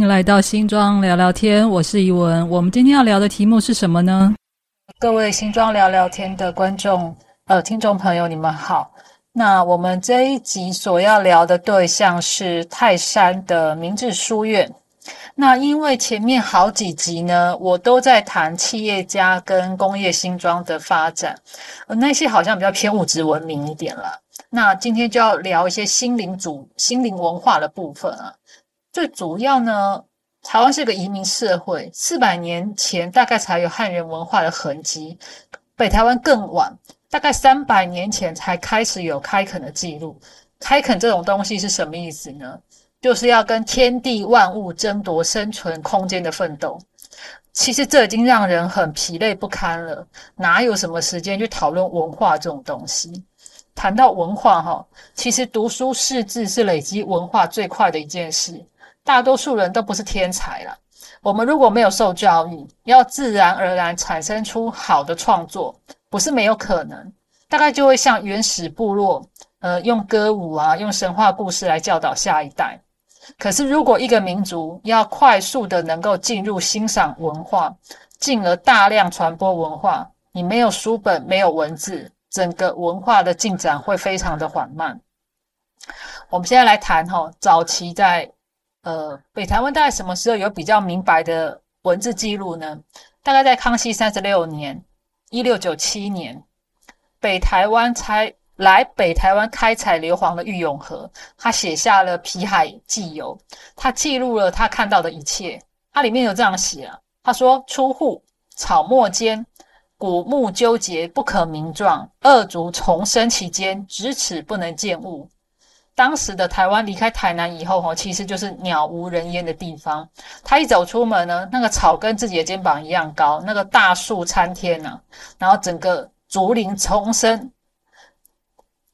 欢迎来到新庄聊聊天，我是怡文。我们今天要聊的题目是什么呢？各位新庄聊聊天的观众、呃听众朋友，你们好。那我们这一集所要聊的对象是泰山的明治书院。那因为前面好几集呢，我都在谈企业家跟工业新庄的发展，呃，那些好像比较偏物质文明一点了。那今天就要聊一些心灵主、心灵文化的部分啊。最主要呢，台湾是个移民社会，四百年前大概才有汉人文化的痕迹，北台湾更晚，大概三百年前才开始有开垦的记录。开垦这种东西是什么意思呢？就是要跟天地万物争夺生存空间的奋斗。其实这已经让人很疲累不堪了，哪有什么时间去讨论文化这种东西？谈到文化，哈，其实读书识字是累积文化最快的一件事。大多数人都不是天才了。我们如果没有受教育，要自然而然产生出好的创作，不是没有可能。大概就会像原始部落，呃，用歌舞啊，用神话故事来教导下一代。可是，如果一个民族要快速的能够进入欣赏文化，进而大量传播文化，你没有书本，没有文字，整个文化的进展会非常的缓慢。我们现在来谈哈，早期在呃北台湾大概什么时候有比较明白的文字记录呢？大概在康熙三十六年（一六九七年），北台湾才。来北台湾开采硫磺的郁永河，他写下了《皮海纪游》，他记录了他看到的一切。他里面有这样写啊，他说：“出户草木间，古木纠结不可名状，二足重生其间，咫尺不能见物。”当时的台湾离开台南以后，哈，其实就是鸟无人烟的地方。他一走出门呢，那个草跟自己的肩膀一样高，那个大树参天呢，然后整个竹林丛生。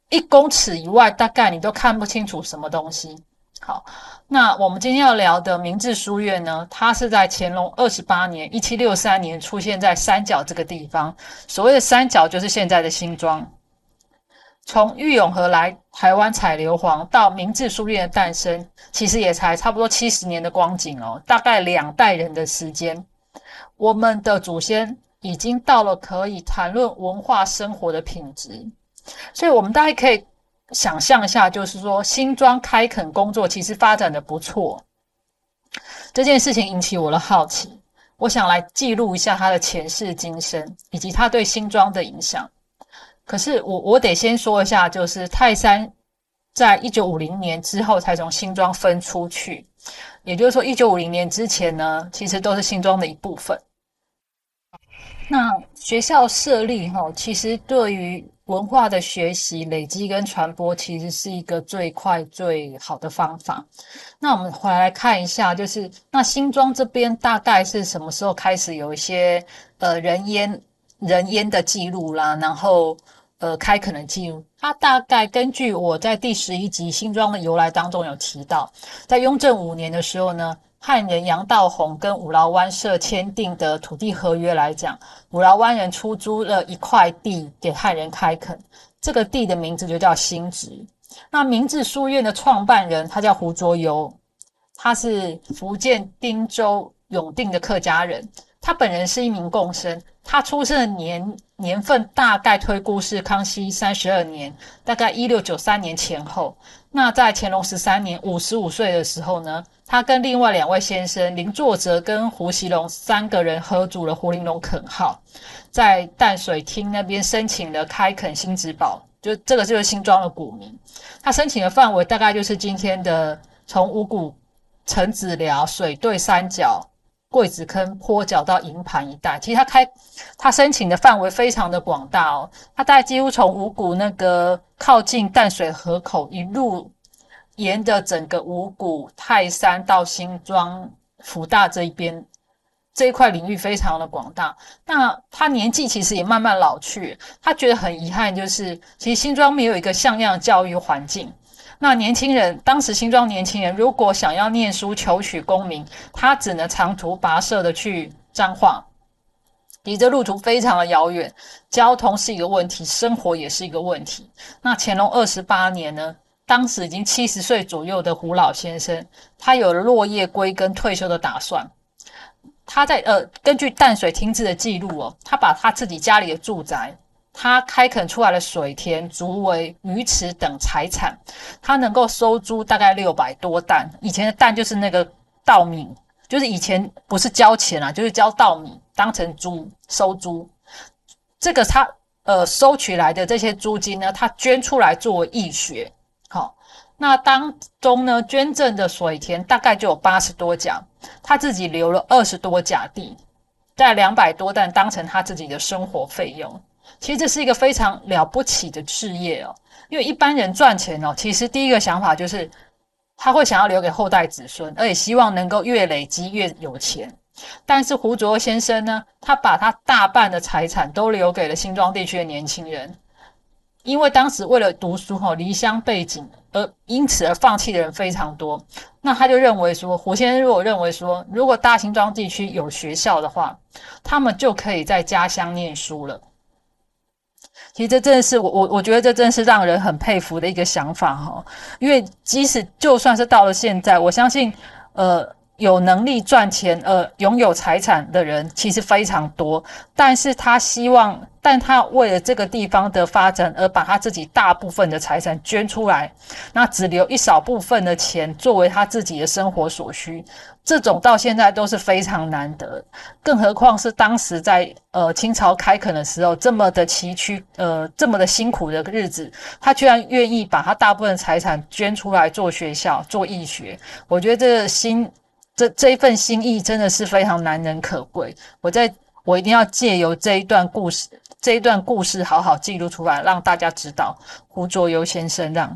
一公尺以外，大概你都看不清楚什么东西。好，那我们今天要聊的明治书院呢，它是在乾隆二十八年（一七六三年）出现在三角这个地方。所谓的三角，就是现在的新庄。从玉永河来台湾采硫磺到明治书院的诞生，其实也才差不多七十年的光景哦，大概两代人的时间。我们的祖先已经到了可以谈论文化生活的品质。所以，我们大概可以想象一下，就是说，新庄开垦工作其实发展的不错。这件事情引起我的好奇，我想来记录一下他的前世今生，以及他对新庄的影响。可是，我我得先说一下，就是泰山在一九五零年之后才从新庄分出去，也就是说，一九五零年之前呢，其实都是新庄的一部分。那学校设立哈，其实对于文化的学习、累积跟传播，其实是一个最快最好的方法。那我们回来看一下，就是那新庄这边大概是什么时候开始有一些呃人烟人烟的记录啦？然后呃开垦的记录，它大概根据我在第十一集新庄的由来当中有提到，在雍正五年的时候呢。汉人杨道宏跟五劳湾社签订的土地合约来讲，五劳湾人出租了一块地给汉人开垦，这个地的名字就叫新址。那明治书院的创办人他叫胡卓游，他是福建汀州永定的客家人，他本人是一名贡生，他出生的年年份大概推估是康熙三十二年，大概一六九三年前后。那在乾隆十三年五十五岁的时候呢？他跟另外两位先生林作哲跟胡锡龙三个人合组了胡玲龙垦号，在淡水厅那边申请了开垦新植堡，就这个就是新庄的古名。他申请的范围大概就是今天的从五股陈子寮水对三角桂子坑坡角到营盘一带。其实他开他申请的范围非常的广大哦，他大概几乎从五股那个靠近淡水河口一路。沿着整个五股泰山到新庄福大这一边这一块领域非常的广大。那他年纪其实也慢慢老去，他觉得很遗憾，就是其实新庄没有一个像样的教育环境。那年轻人当时新庄年轻人如果想要念书求取功名，他只能长途跋涉的去彰化，离这路途非常的遥远，交通是一个问题，生活也是一个问题。那乾隆二十八年呢？当时已经七十岁左右的胡老先生，他有落叶归根、退休的打算。他在呃，根据淡水厅志的记录哦，他把他自己家里的住宅，他开垦出来的水田、竹围、鱼池等财产，他能够收租大概六百多担。以前的担就是那个稻米，就是以前不是交钱啊，就是交稻米当成租收租。这个他呃收取来的这些租金呢，他捐出来作为义学。好，那当中呢，捐赠的水田大概就有八十多甲。他自己留了二十多甲地，在两百多担当成他自己的生活费用。其实这是一个非常了不起的事业哦。因为一般人赚钱哦，其实第一个想法就是他会想要留给后代子孙，而且希望能够越累积越有钱。但是胡卓先生呢，他把他大半的财产都留给了新庄地区的年轻人。因为当时为了读书哈，离乡背景，而因此而放弃的人非常多。那他就认为说，胡先生如果认为说，如果大新庄地区有学校的话，他们就可以在家乡念书了。其实这真的是我我我觉得这真是让人很佩服的一个想法哈。因为即使就算是到了现在，我相信呃。有能力赚钱、呃，拥有财产的人其实非常多，但是他希望，但他为了这个地方的发展而把他自己大部分的财产捐出来，那只留一少部分的钱作为他自己的生活所需，这种到现在都是非常难得，更何况是当时在呃清朝开垦的时候这么的崎岖，呃，这么的辛苦的日子，他居然愿意把他大部分财产捐出来做学校、做义学，我觉得这心。这这一份心意真的是非常难能可贵。我在我一定要借由这一段故事，这一段故事好好记录出来，让大家知道胡卓游先生让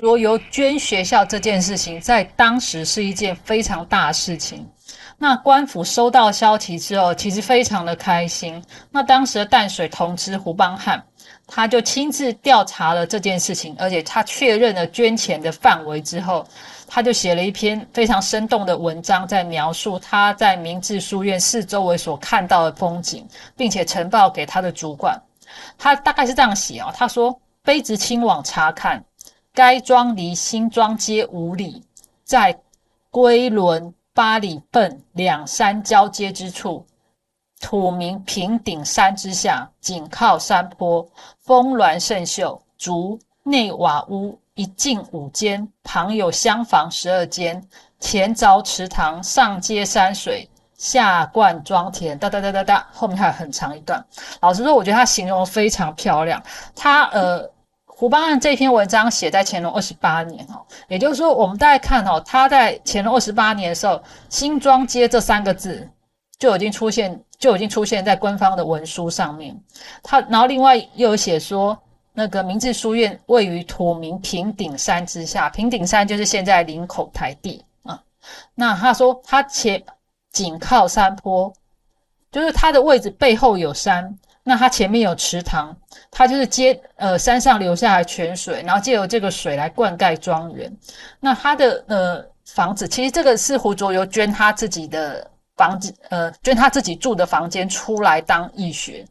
卓游捐学校这件事情，在当时是一件非常大的事情。那官府收到消息之后，其实非常的开心。那当时的淡水同知胡邦汉。他就亲自调查了这件事情，而且他确认了捐钱的范围之后，他就写了一篇非常生动的文章，在描述他在明治书院四周围所看到的风景，并且呈报给他的主管。他大概是这样写哦，他说：“卑职亲往查看，该庄离新庄街五里，在龟仑八里奔两山交接之处。”土名平顶山之下，紧靠山坡，峰峦胜秀，竹内瓦屋一进五间，旁有厢房十二间，前凿池塘，上接山水，下灌庄田。哒哒哒哒哒，后面还有很长一段。老实说，我觉得他形容非常漂亮。他呃，胡邦案这篇文章写在乾隆二十八年哦，也就是说，我们大家看哦，他在乾隆二十八年的时候，新庄街这三个字就已经出现。就已经出现在官方的文书上面。他然后另外又有写说，那个明治书院位于土名平顶山之下，平顶山就是现在林口台地啊。那他说他前紧靠山坡，就是他的位置背后有山，那它前面有池塘，它就是接呃山上流下来泉水，然后借由这个水来灌溉庄园。那他的呃房子，其实这个是胡卓游捐他自己的。房子，呃，捐他自己住的房间出来当义学。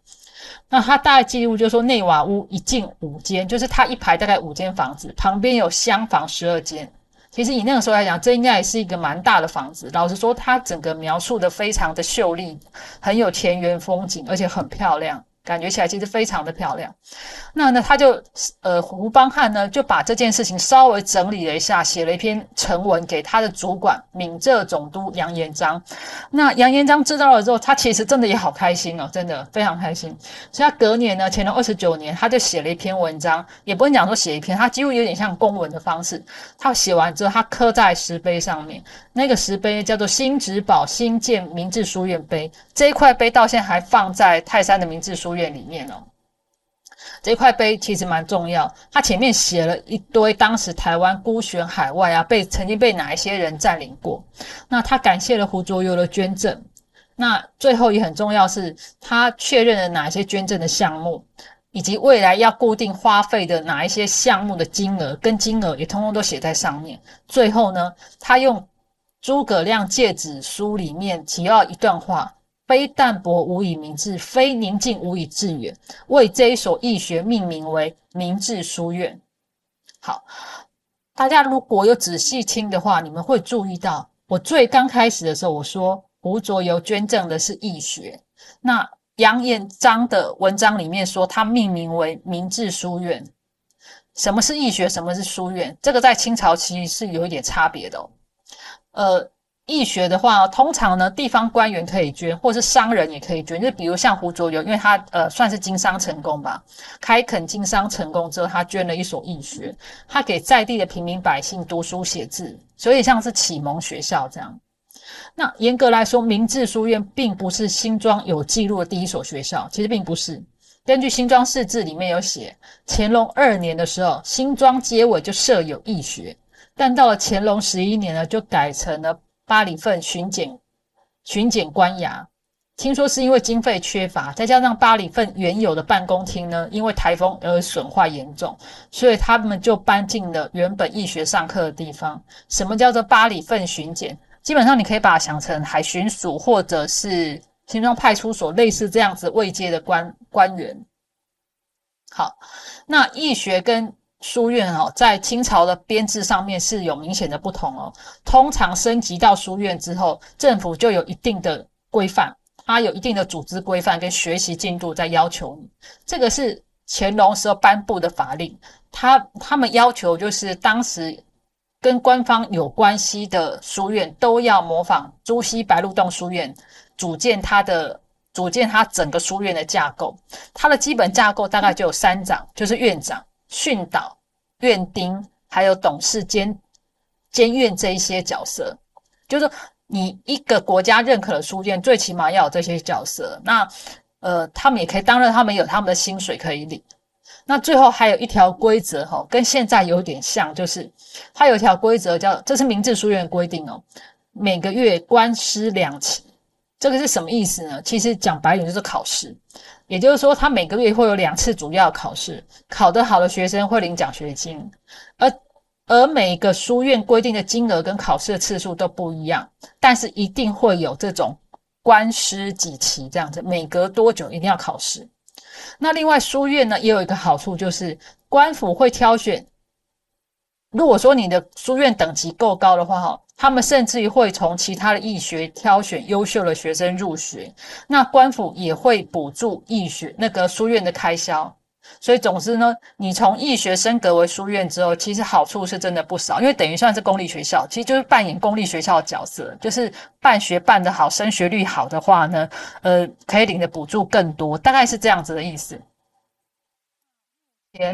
那他大概记录就是说，内瓦屋一进五间，就是他一排大概五间房子，旁边有厢房十二间。其实以那个时候来讲，这应该也是一个蛮大的房子。老实说，它整个描述的非常的秀丽，很有田园风景，而且很漂亮。感觉起来其实非常的漂亮，那呢，他就呃胡邦汉呢就把这件事情稍微整理了一下，写了一篇呈文给他的主管闽浙总督杨延章。那杨延章知道了之后，他其实真的也好开心哦，真的非常开心。所以他隔年呢，乾隆二十九年，他就写了一篇文章，也不能讲说写一篇，他几乎有点像公文的方式。他写完之后，他刻在石碑上面，那个石碑叫做新植堡新建明治书院碑，这一块碑到现在还放在泰山的明治书院。院里面哦，这块碑其实蛮重要。它前面写了一堆当时台湾孤悬海外啊，被曾经被哪一些人占领过。那他感谢了胡卓游的捐赠。那最后也很重要是，他确认了哪一些捐赠的项目，以及未来要固定花费的哪一些项目的金额跟金额也通通都写在上面。最后呢，他用诸葛亮戒指书里面提到一段话。非淡泊无以明志，非宁静无以致远。为这一所义学命名为明志书院。好，大家如果有仔细听的话，你们会注意到，我最刚开始的时候，我说胡卓游捐赠的是义学。那杨彦章的文章里面说，他命名为明治书院。什么是义学？什么是书院？这个在清朝其实是有一点差别的哦。呃。义学的话，通常呢，地方官员可以捐，或是商人也可以捐。就比如像胡卓游，因为他呃算是经商成功吧，开垦经商成功之后，他捐了一所义学，他给在地的平民百姓读书写字，所以像是启蒙学校这样。那严格来说，明治书院并不是新庄有记录的第一所学校，其实并不是。根据新庄市志里面有写，乾隆二年的时候，新庄街尾就设有义学，但到了乾隆十一年呢，就改成了。八里份巡检巡检官衙，听说是因为经费缺乏，再加上八里份原有的办公厅呢，因为台风而损坏严重，所以他们就搬进了原本义学上课的地方。什么叫做八里份巡检？基本上你可以把它想成海巡署或者是新庄派出所类似这样子位阶的官官员。好，那义学跟书院哦，在清朝的编制上面是有明显的不同哦。通常升级到书院之后，政府就有一定的规范，它有一定的组织规范跟学习进度在要求你。这个是乾隆时候颁布的法令，他他们要求就是当时跟官方有关系的书院都要模仿朱熹白鹿洞书院，组建它的组建它整个书院的架构。它的基本架构大概就有三长，就是院长。训导、院丁，还有董事监监院这一些角色，就是你一个国家认可的书院，最起码要有这些角色。那呃，他们也可以，当然他们有他们的薪水可以领。那最后还有一条规则哈，跟现在有点像，就是它有一条规则叫，这是明治书院规定哦，每个月官司两期。这个是什么意思呢？其实讲白点就是考试。也就是说，他每个月会有两次主要考试，考得好的学生会领奖学金，而而每个书院规定的金额跟考试的次数都不一样，但是一定会有这种官师几期这样子，每隔多久一定要考试。那另外书院呢，也有一个好处，就是官府会挑选，如果说你的书院等级够高的话，哈。他们甚至于会从其他的义学挑选优秀的学生入学，那官府也会补助义学那个书院的开销。所以总之呢，你从义学升格为书院之后，其实好处是真的不少，因为等于算是公立学校，其实就是扮演公立学校的角色，就是办学办得好，升学率好的话呢，呃，可以领的补助更多，大概是这样子的意思。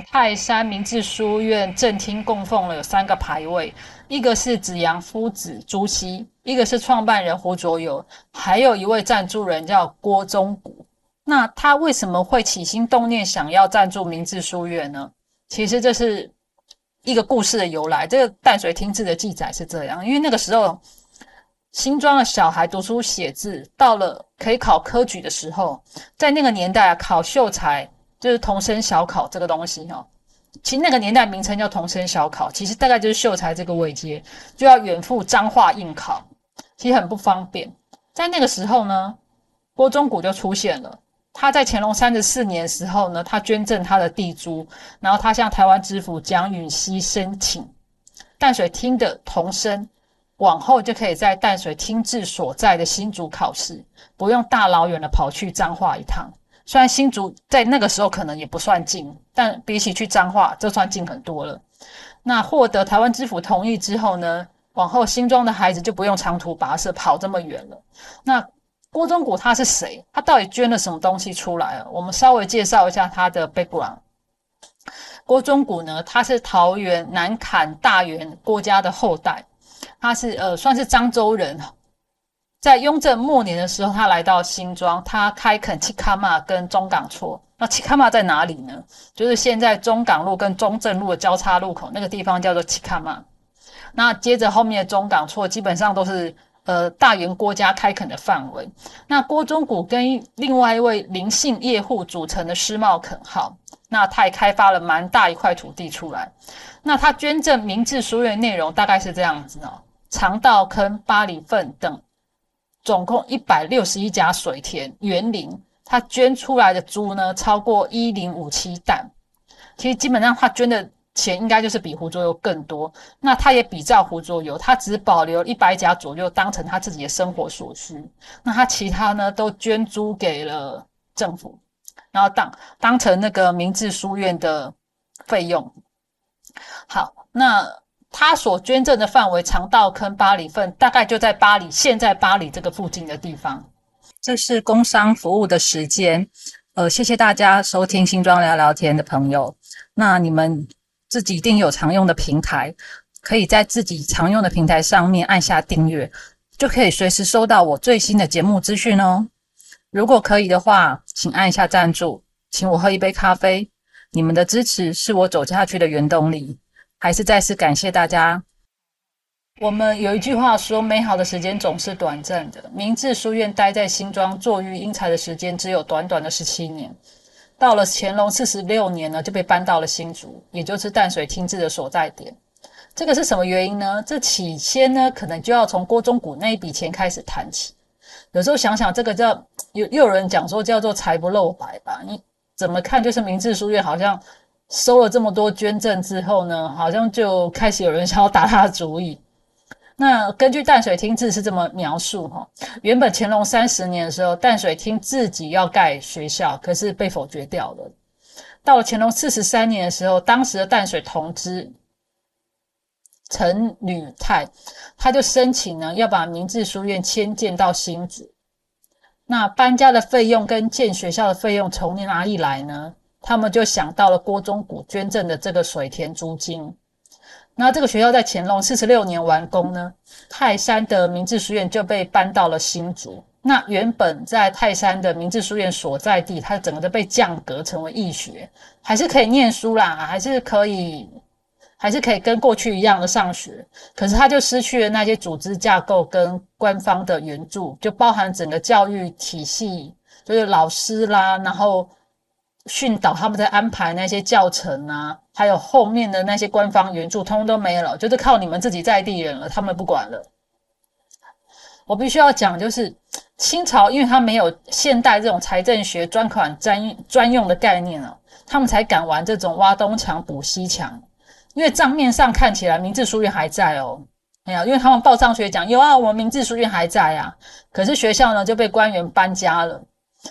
泰山明治书院正厅供奉了有三个牌位，一个是子阳夫子朱熹，一个是创办人胡卓游，还有一位赞助人叫郭忠谷。那他为什么会起心动念想要赞助明治书院呢？其实这是一个故事的由来。这个淡水厅志的记载是这样：因为那个时候新庄的小孩读书写字，到了可以考科举的时候，在那个年代啊，考秀才。就是童生小考这个东西哈，其实那个年代名称叫童生小考，其实大概就是秀才这个位阶，就要远赴彰化应考，其实很不方便。在那个时候呢，郭忠谷就出现了。他在乾隆三十四年时候呢，他捐赠他的地租，然后他向台湾知府蒋允熙申请淡水厅的童生，往后就可以在淡水厅治所在的新竹考试，不用大老远的跑去彰化一趟。虽然新竹在那个时候可能也不算近，但比起去彰化，就算近很多了。那获得台湾知府同意之后呢，往后新庄的孩子就不用长途跋涉跑这么远了。那郭忠谷他是谁？他到底捐了什么东西出来啊？我们稍微介绍一下他的 background。郭忠谷呢，他是桃园南坎大员郭家的后代，他是呃算是漳州人。在雍正末年的时候，他来到新庄，他开垦七卡马跟中港厝。那七卡马在哪里呢？就是现在中港路跟中正路的交叉路口那个地方叫做七卡马。那接着后面的中港厝基本上都是呃大元郭家开垦的范围。那郭忠谷跟另外一位林姓业户组成的施茂垦号，那他也开发了蛮大一块土地出来。那他捐赠明治书院内容大概是这样子哦：长道坑、八里份等。总共一百六十一家水田园林，他捐出来的猪呢超过一零五七担。其实基本上他捐的钱应该就是比胡作油更多。那他也比照胡作油，他只保留一百家左右当成他自己的生活所需。那他其他呢都捐租给了政府，然后当当成那个明治书院的费用。好，那他所捐赠的范围，长道坑八里份，大概就在巴黎，现在巴黎这个附近的地方。这是工商服务的时间，呃，谢谢大家收听新庄聊聊天的朋友。那你们自己一定有常用的平台，可以在自己常用的平台上面按下订阅，就可以随时收到我最新的节目资讯哦。如果可以的话，请按一下赞助，请我喝一杯咖啡。你们的支持是我走下去的原动力，还是再次感谢大家。我们有一句话说：“美好的时间总是短暂的。”明治书院待在新庄坐育英才的时间只有短短的十七年，到了乾隆四十六年呢，就被搬到了新竹，也就是淡水厅治的所在点。这个是什么原因呢？这起先呢，可能就要从郭宗谷那一笔钱开始谈起。有时候想想，这个叫有又有人讲说叫做财不露白吧？你。怎么看？就是明治书院好像收了这么多捐赠之后呢，好像就开始有人想要打他的主意。那根据淡水厅志是这么描述哈，原本乾隆三十年的时候，淡水厅自己要盖学校，可是被否决掉了。到了乾隆四十三年的时候，当时的淡水同知陈履泰，他就申请呢要把明治书院迁建到新址。那搬家的费用跟建学校的费用从哪里来呢？他们就想到了郭忠谷捐赠的这个水田租金。那这个学校在乾隆四十六年完工呢，泰山的明治书院就被搬到了新竹。那原本在泰山的明治书院所在地，它整个都被降格成为义学，还是可以念书啦，还是可以。还是可以跟过去一样的上学，可是它就失去了那些组织架构跟官方的援助，就包含整个教育体系，就是老师啦，然后训导他们在安排那些教程啊，还有后面的那些官方援助，通通都没了，就是靠你们自己在地人了，他们不管了。我必须要讲，就是清朝，因为他没有现代这种财政学专款专专用的概念啊，他们才敢玩这种挖东墙补西墙。因为账面上看起来明治书院还在哦，哎呀，因为他们报上学讲有啊，我们明治书院还在啊，可是学校呢就被官员搬家了，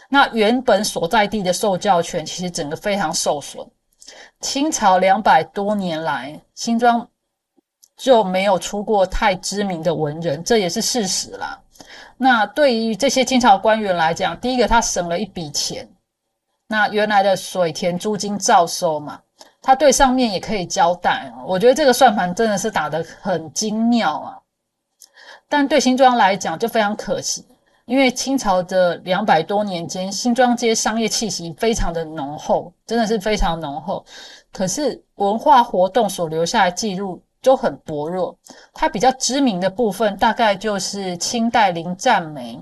那原本所在地的受教权其实整个非常受损。清朝两百多年来，新庄就没有出过太知名的文人，这也是事实啦。那对于这些清朝官员来讲，第一个他省了一笔钱，那原来的水田租金照收嘛。他对上面也可以交代，我觉得这个算盘真的是打得很精妙啊。但对新庄来讲就非常可惜，因为清朝的两百多年间，新庄街商业气息非常的浓厚，真的是非常浓厚。可是文化活动所留下的记录就很薄弱。它比较知名的部分，大概就是清代林占梅，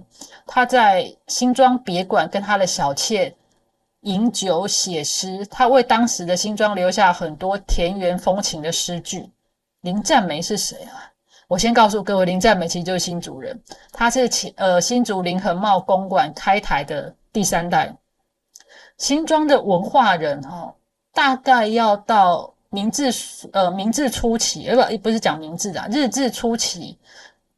他在新庄别馆跟他的小妾。饮酒写诗，他为当时的新庄留下很多田园风情的诗句。林占梅是谁啊？我先告诉各位，林占美其实就是新竹人，他是新呃新竹林恒茂公馆开台的第三代新庄的文化人哈，大概要到明治呃明治初期，呃不不是讲明治的日治初期，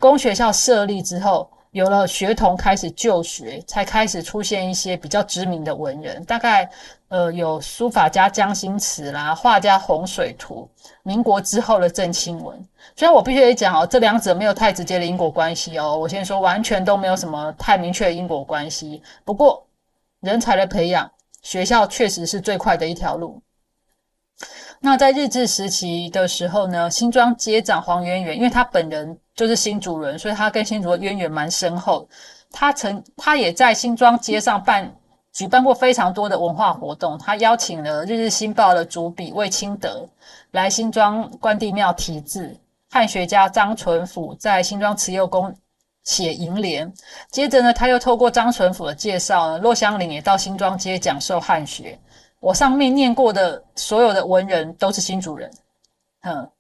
公学校设立之后。有了学童开始就学，才开始出现一些比较知名的文人，大概呃有书法家江心慈啦，画家洪水图。民国之后的郑清文，虽然我必须得讲哦，这两者没有太直接的因果关系哦，我先说完全都没有什么太明确的因果关系。不过人才的培养，学校确实是最快的一条路。那在日治时期的时候呢，新庄街长黄渊源，因为他本人就是新主人，所以他跟新竹的渊源蛮深厚。他曾他也在新庄街上办举办过非常多的文化活动。他邀请了《日日新报》的主笔魏清德来新庄关帝庙题字，汉学家张纯甫在新庄慈幼宫写楹联。接着呢，他又透过张纯甫的介绍呢，骆香林也到新庄街讲授汉学。我上面念过的所有的文人都是新主人，嗯，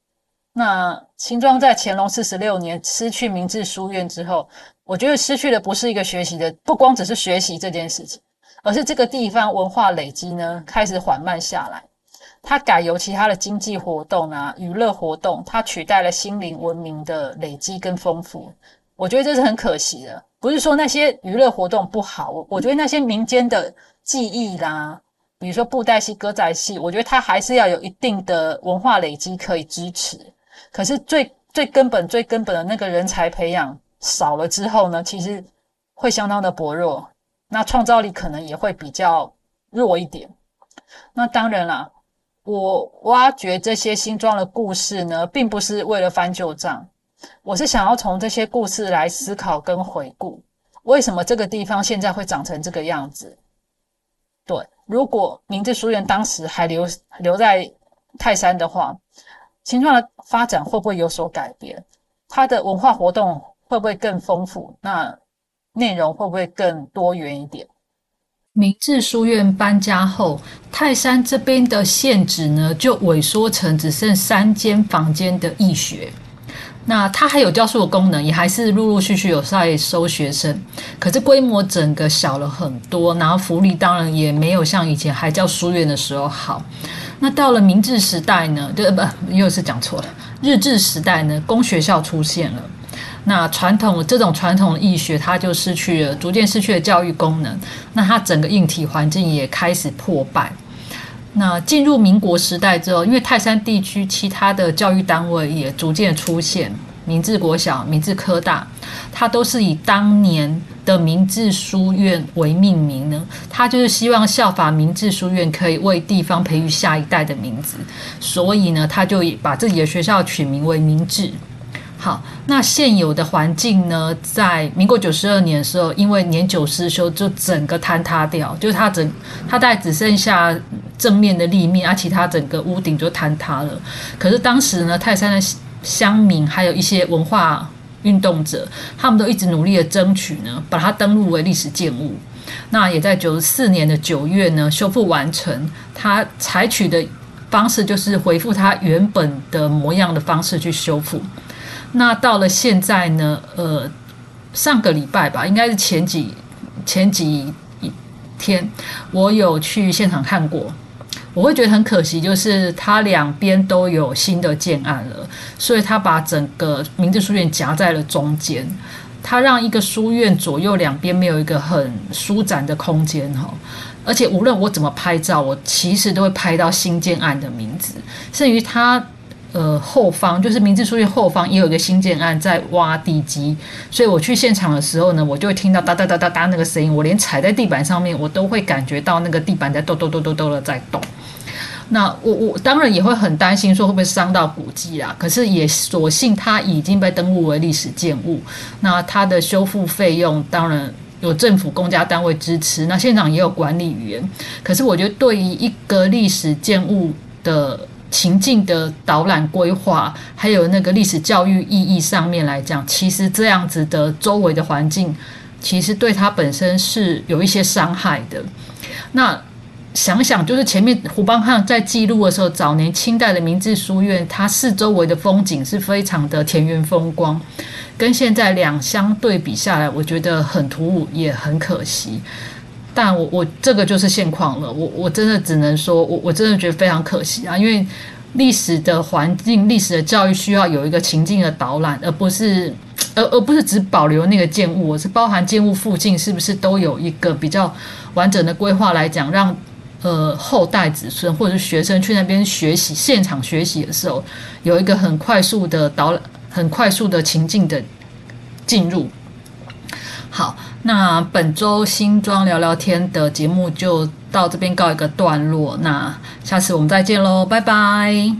那新庄在乾隆四十六年失去明治书院之后，我觉得失去的不是一个学习的，不光只是学习这件事情，而是这个地方文化累积呢开始缓慢下来。它改由其他的经济活动啊、娱乐活动，它取代了心灵文明的累积跟丰富。我觉得这是很可惜的。不是说那些娱乐活动不好，我我觉得那些民间的技艺啦，比如说布袋戏、歌仔戏，我觉得它还是要有一定的文化累积可以支持。可是最最根本、最根本的那个人才培养少了之后呢，其实会相当的薄弱，那创造力可能也会比较弱一点。那当然啦。我挖掘这些新装的故事呢，并不是为了翻旧账，我是想要从这些故事来思考跟回顾，为什么这个地方现在会长成这个样子？对，如果明治书院当时还留留在泰山的话，新庄的发展会不会有所改变？它的文化活动会不会更丰富？那内容会不会更多元一点？明治书院搬家后，泰山这边的现址呢就萎缩成只剩三间房间的义学。那它还有教书的功能，也还是陆陆续续有在收学生，可是规模整个小了很多，然后福利当然也没有像以前还叫书院的时候好。那到了明治时代呢，对不又是讲错了，日治时代呢，公学校出现了。那传统这种传统的义学，它就失去了，逐渐失去了教育功能。那它整个硬体环境也开始破败。那进入民国时代之后，因为泰山地区其他的教育单位也逐渐出现，明治国小、明治科大，它都是以当年的明治书院为命名呢。它就是希望效法明治书院，可以为地方培育下一代的名字，所以呢，他就把自己的学校取名为明治。好，那现有的环境呢，在民国九十二年的时候，因为年久失修，就整个坍塌掉，就是它整它大概只剩下正面的立面，而其他整个屋顶就坍塌了。可是当时呢，泰山的乡民还有一些文化运动者，他们都一直努力的争取呢，把它登录为历史建物。那也在九十四年的九月呢，修复完成。它采取的方式就是恢复它原本的模样的方式去修复。那到了现在呢？呃，上个礼拜吧，应该是前几前几天，我有去现场看过。我会觉得很可惜，就是它两边都有新的建案了，所以他把整个明治书院夹在了中间，他让一个书院左右两边没有一个很舒展的空间哈。而且无论我怎么拍照，我其实都会拍到新建案的名字，甚于他。呃，后方就是明治书院后方也有一个新建案在挖地基，所以我去现场的时候呢，我就会听到哒哒哒哒哒那个声音，我连踩在地板上面，我都会感觉到那个地板在抖抖抖抖抖的在动。那我我当然也会很担心说会不会伤到古迹啦，可是也所幸它已经被登录为历史建物，那它的修复费用当然有政府公家单位支持，那现场也有管理员，可是我觉得对于一个历史建物的。情境的导览规划，还有那个历史教育意义上面来讲，其实这样子的周围的环境，其实对它本身是有一些伤害的。那想想，就是前面胡邦汉在记录的时候，早年清代的明治书院，它四周围的风景是非常的田园风光，跟现在两相对比下来，我觉得很突兀，也很可惜。但我我这个就是现况了，我我真的只能说，我我真的觉得非常可惜啊，因为历史的环境、历史的教育需要有一个情境的导览，而不是而而不是只保留那个建物，我是包含建物附近是不是都有一个比较完整的规划来讲，让呃后代子孙或者是学生去那边学习、现场学习的时候，有一个很快速的导览、很快速的情境的进入。好，那本周新装聊聊天的节目就到这边告一个段落，那下次我们再见喽，拜拜。